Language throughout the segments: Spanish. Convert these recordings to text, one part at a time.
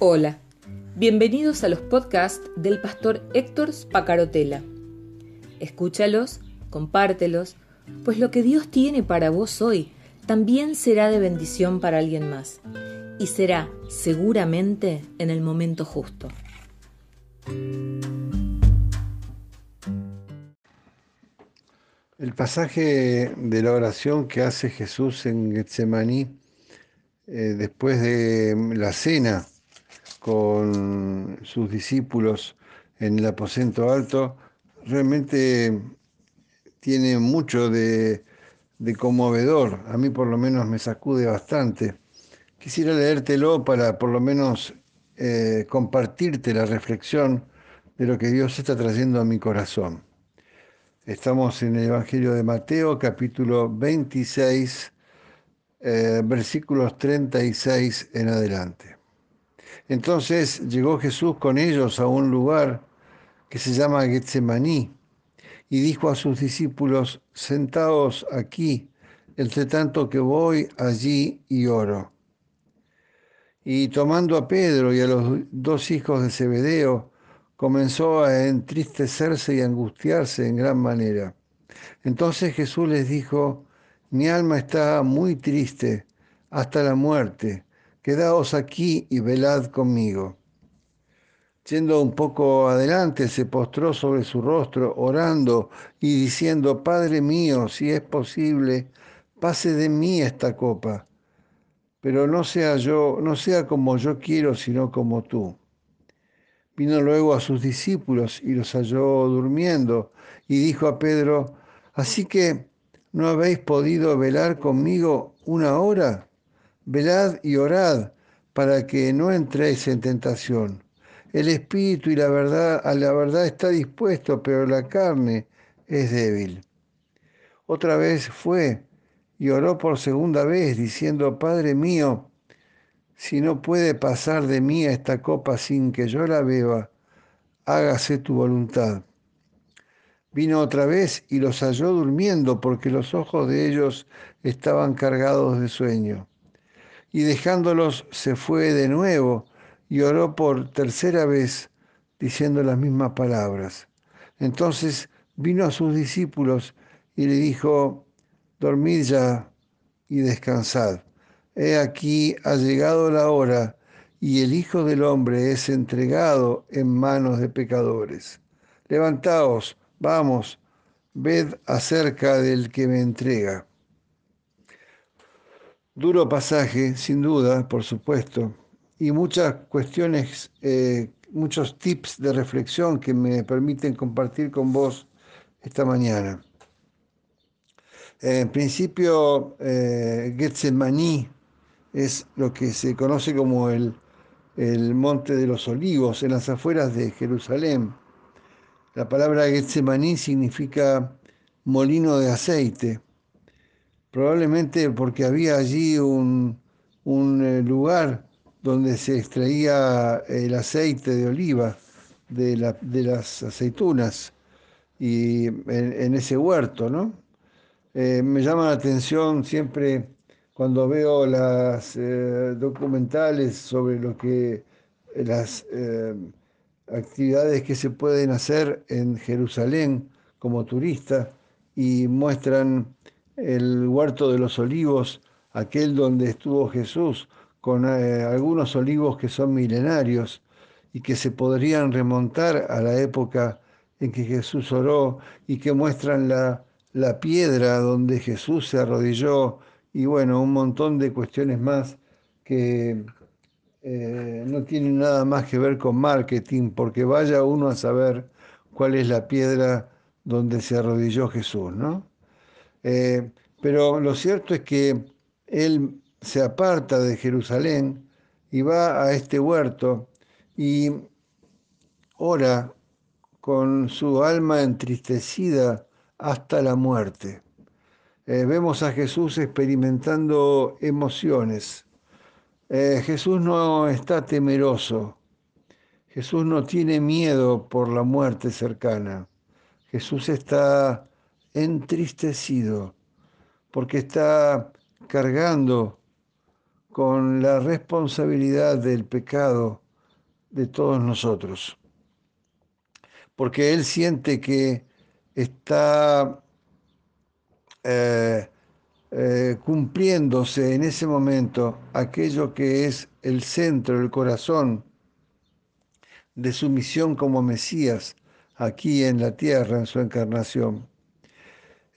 Hola, bienvenidos a los podcasts del pastor Héctor Spacarotela. Escúchalos, compártelos, pues lo que Dios tiene para vos hoy también será de bendición para alguien más y será seguramente en el momento justo. El pasaje de la oración que hace Jesús en Getsemaní eh, después de la cena con sus discípulos en el aposento alto, realmente tiene mucho de, conmovedor. A mí por lo menos me sacude bastante. Quisiera leértelo para por lo menos eh, compartirte la reflexión de lo que Dios está trayendo a mi corazón. Estamos en el Evangelio de Mateo, capítulo 26, eh, versículos 36 en adelante. Entonces llegó Jesús con ellos a un lugar que se llama Getsemaní y dijo a sus discípulos, sentaos aquí, entre tanto que voy allí y oro. Y tomando a Pedro y a los dos hijos de Zebedeo, comenzó a entristecerse y angustiarse en gran manera. Entonces Jesús les dijo, mi alma está muy triste hasta la muerte quedaos aquí y velad conmigo. Yendo un poco adelante, se postró sobre su rostro, orando y diciendo, Padre mío, si es posible, pase de mí esta copa, pero no sea yo, no sea como yo quiero, sino como tú. Vino luego a sus discípulos y los halló durmiendo, y dijo a Pedro, Así que, ¿no habéis podido velar conmigo una hora? Velad y orad para que no entréis en tentación. El espíritu y la verdad, a la verdad está dispuesto, pero la carne es débil. Otra vez fue y oró por segunda vez, diciendo, Padre mío, si no puede pasar de mí esta copa sin que yo la beba, hágase tu voluntad. Vino otra vez y los halló durmiendo porque los ojos de ellos estaban cargados de sueño y dejándolos se fue de nuevo y oró por tercera vez diciendo las mismas palabras. Entonces vino a sus discípulos y le dijo, dormid ya y descansad. He aquí ha llegado la hora y el Hijo del Hombre es entregado en manos de pecadores. Levantaos, vamos, ved acerca del que me entrega. Duro pasaje, sin duda, por supuesto, y muchas cuestiones, eh, muchos tips de reflexión que me permiten compartir con vos esta mañana. En principio, eh, Getsemaní es lo que se conoce como el, el Monte de los Olivos, en las afueras de Jerusalén. La palabra Getsemaní significa molino de aceite probablemente porque había allí un, eh, lugar donde se extraía el aceite de oliva de, las aceitunas y en, ese huerto, ¿no? Eh, me llama la atención siempre cuando veo las eh, documentales sobre lo que las actividades que se pueden hacer en Jerusalén como turista y muestran el huerto de los olivos, aquel donde estuvo Jesús, con eh, algunos olivos que son milenarios y que se podrían remontar a la época en que Jesús oró y que muestran la, la piedra donde Jesús se arrodilló y bueno, un montón de cuestiones más que eh, no tienen nada más que ver con marketing, porque vaya uno a saber cuál es la piedra donde se arrodilló Jesús, ¿no? Eh, pero lo cierto es que él se aparta de Jerusalén y va a este huerto y ora con su alma entristecida hasta la muerte. Eh, vemos a Jesús experimentando emociones. Eh, Jesús no está temeroso. Jesús no tiene miedo por la muerte cercana. Jesús está entristecido porque está cargando con la responsabilidad del pecado de todos nosotros. Porque Él siente que está eh, eh, cumpliéndose en ese momento aquello que es el centro, el corazón de su misión como Mesías aquí en la tierra, en su encarnación.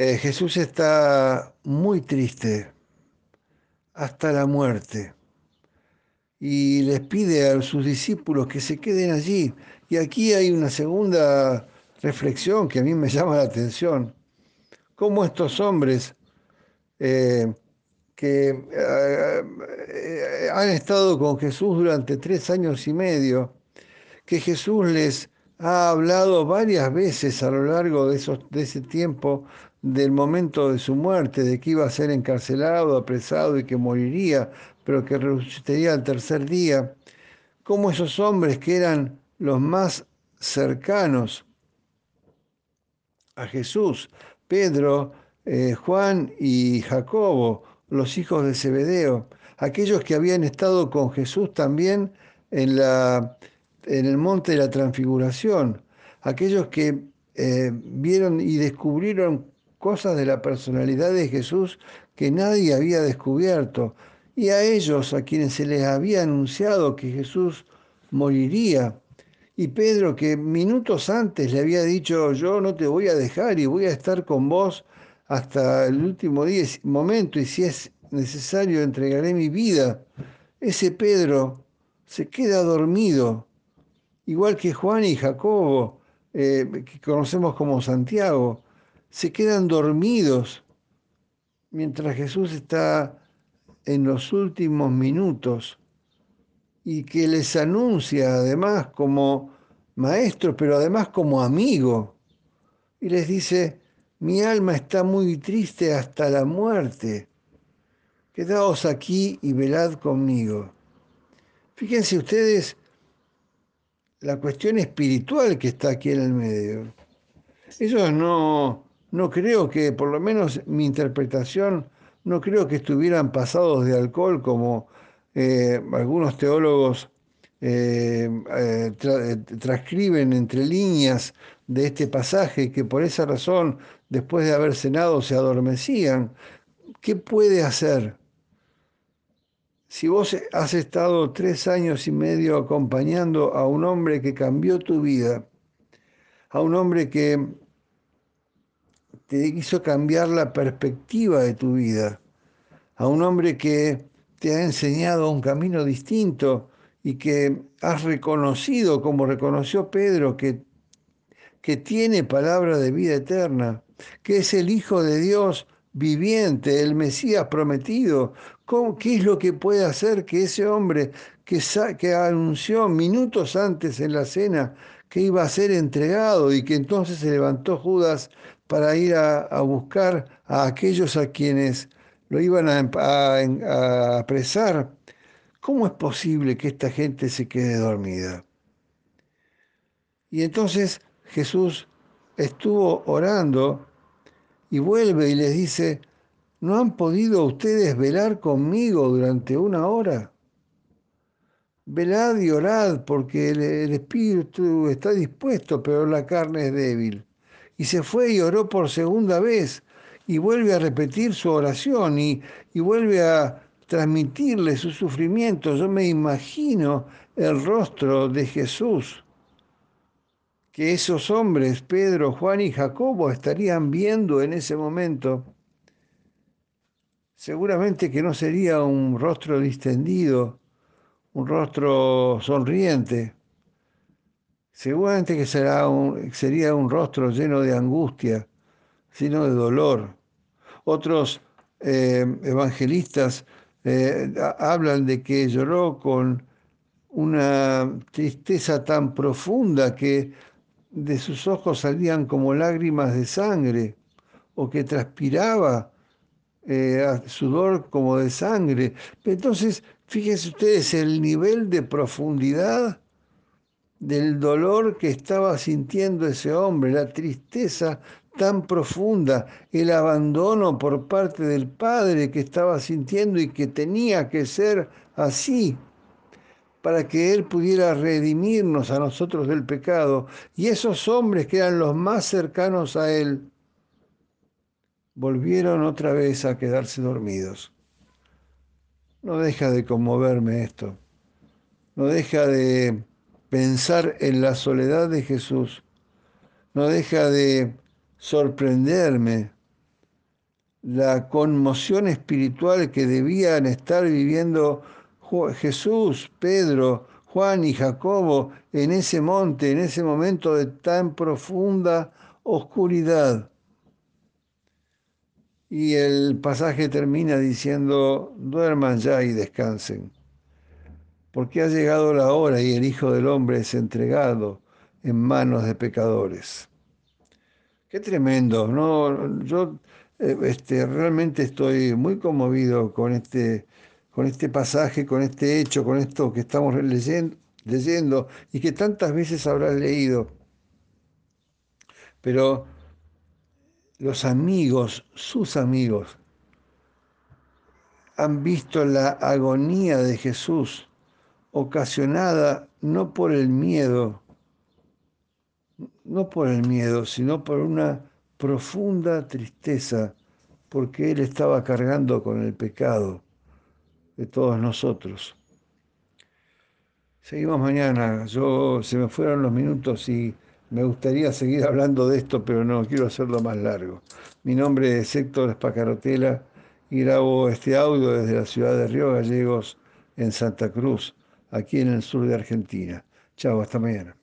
Eh, Jesús está muy triste hasta la muerte y les pide a sus discípulos que se queden allí. Y aquí hay una segunda reflexión que a mí me llama la atención. Cómo estos hombres eh, que eh, han estado con Jesús durante tres años y medio, que Jesús les ha hablado varias veces a lo largo de, ese tiempo del momento de su muerte, de que iba a ser encarcelado, apresado y que moriría, pero que resucitaría al tercer día, como esos hombres que eran los más cercanos a Jesús, Pedro, eh, Juan y Jacobo, los hijos de Zebedeo, aquellos que habían estado con Jesús también en, la, en el monte de la transfiguración, aquellos que eh, vieron y descubrieron cosas de la personalidad de Jesús que nadie había descubierto, y a ellos, a quienes se les había anunciado que Jesús moriría, y Pedro que minutos antes le había dicho, yo no te voy a dejar y voy a estar con vos hasta el último día, momento, y si es necesario entregaré mi vida. Ese Pedro se queda dormido, igual que Juan y Jacobo, eh, que conocemos como Santiago, se quedan dormidos mientras Jesús está en los últimos minutos y que les anuncia además como maestro, pero además como amigo, y les dice, mi alma está muy triste hasta la muerte. Quedaos aquí y velad conmigo. Fíjense ustedes la cuestión espiritual que está aquí en el medio. Ellos no, no creo que, por lo menos mi interpretación, no creo que estuvieran pasados de alcohol como eh, algunos teólogos eh, eh, transcriben entre líneas de este pasaje que por esa razón después de haber cenado se adormecían, ¿qué puede hacer? Si vos has estado tres años y medio acompañando a un hombre que cambió tu vida, a un hombre que te hizo cambiar la perspectiva de tu vida, a un hombre que te ha enseñado un camino distinto y que has reconocido, como reconoció Pedro, que, que tiene palabra de vida eterna, que es el Hijo de Dios viviente, el Mesías prometido. ¿Qué es lo que puede hacer que ese hombre que, anunció minutos antes en la cena que iba a ser entregado y que entonces se levantó Judas para ir a, buscar a aquellos a quienes lo iban a apresar? ¿Cómo es posible que esta gente se quede dormida? Y entonces Jesús estuvo orando y vuelve y les dice, ¿no han podido ustedes velar conmigo durante una hora? Velad y orad porque el, espíritu está dispuesto, pero la carne es débil. Y se fue y oró por segunda vez y vuelve a repetir su oración y, y vuelve a transmitirle su sufrimiento. Yo me imagino el rostro de Jesús que esos hombres, Pedro, Juan y Jacobo, estarían viendo en ese momento, seguramente que no sería un rostro distendido, un rostro sonriente, seguramente que será un, sería un rostro lleno de angustia, lleno de dolor. Otros eh, evangelistas eh, hablan de que lloró con una tristeza tan profunda que de sus ojos salían como lágrimas de sangre o que transpiraba eh, sudor como de sangre. Entonces, fíjense ustedes el nivel de profundidad del dolor que estaba sintiendo ese hombre, la tristeza tan profunda, el abandono por parte del padre que estaba sintiendo y que tenía que ser así. Para que Él pudiera redimirnos a nosotros del pecado. Y esos hombres que eran los más cercanos a Él, volvieron otra vez a quedarse dormidos. No deja de conmoverme esto. No deja de pensar en la soledad de Jesús. No deja de sorprenderme la conmoción espiritual que debían estar viviendo Jesús, Pedro, Juan y Jacobo en ese monte, en ese momento de tan profunda oscuridad. Y el pasaje termina diciendo, duerman ya y descansen, porque ha llegado la hora y el Hijo del Hombre es entregado en manos de pecadores. Qué tremendo, ¿no? Yo eh, este, realmente estoy muy conmovido con este, con este pasaje, con este hecho, con esto que estamos leyendo, leyendo y que tantas veces habrás leído. Pero los amigos, sus amigos, han visto la agonía de Jesús ocasionada no por el miedo, no por el miedo, sino por una profunda tristeza porque Él estaba cargando con el pecado de todos nosotros. Seguimos mañana. Yo se me fueron los minutos y me gustaría seguir hablando de esto, pero no quiero hacerlo más largo. Mi nombre es Héctor Espacarotela y grabo este audio desde la ciudad de Río Gallegos, en Santa Cruz, aquí en el sur de Argentina. Chao, hasta mañana.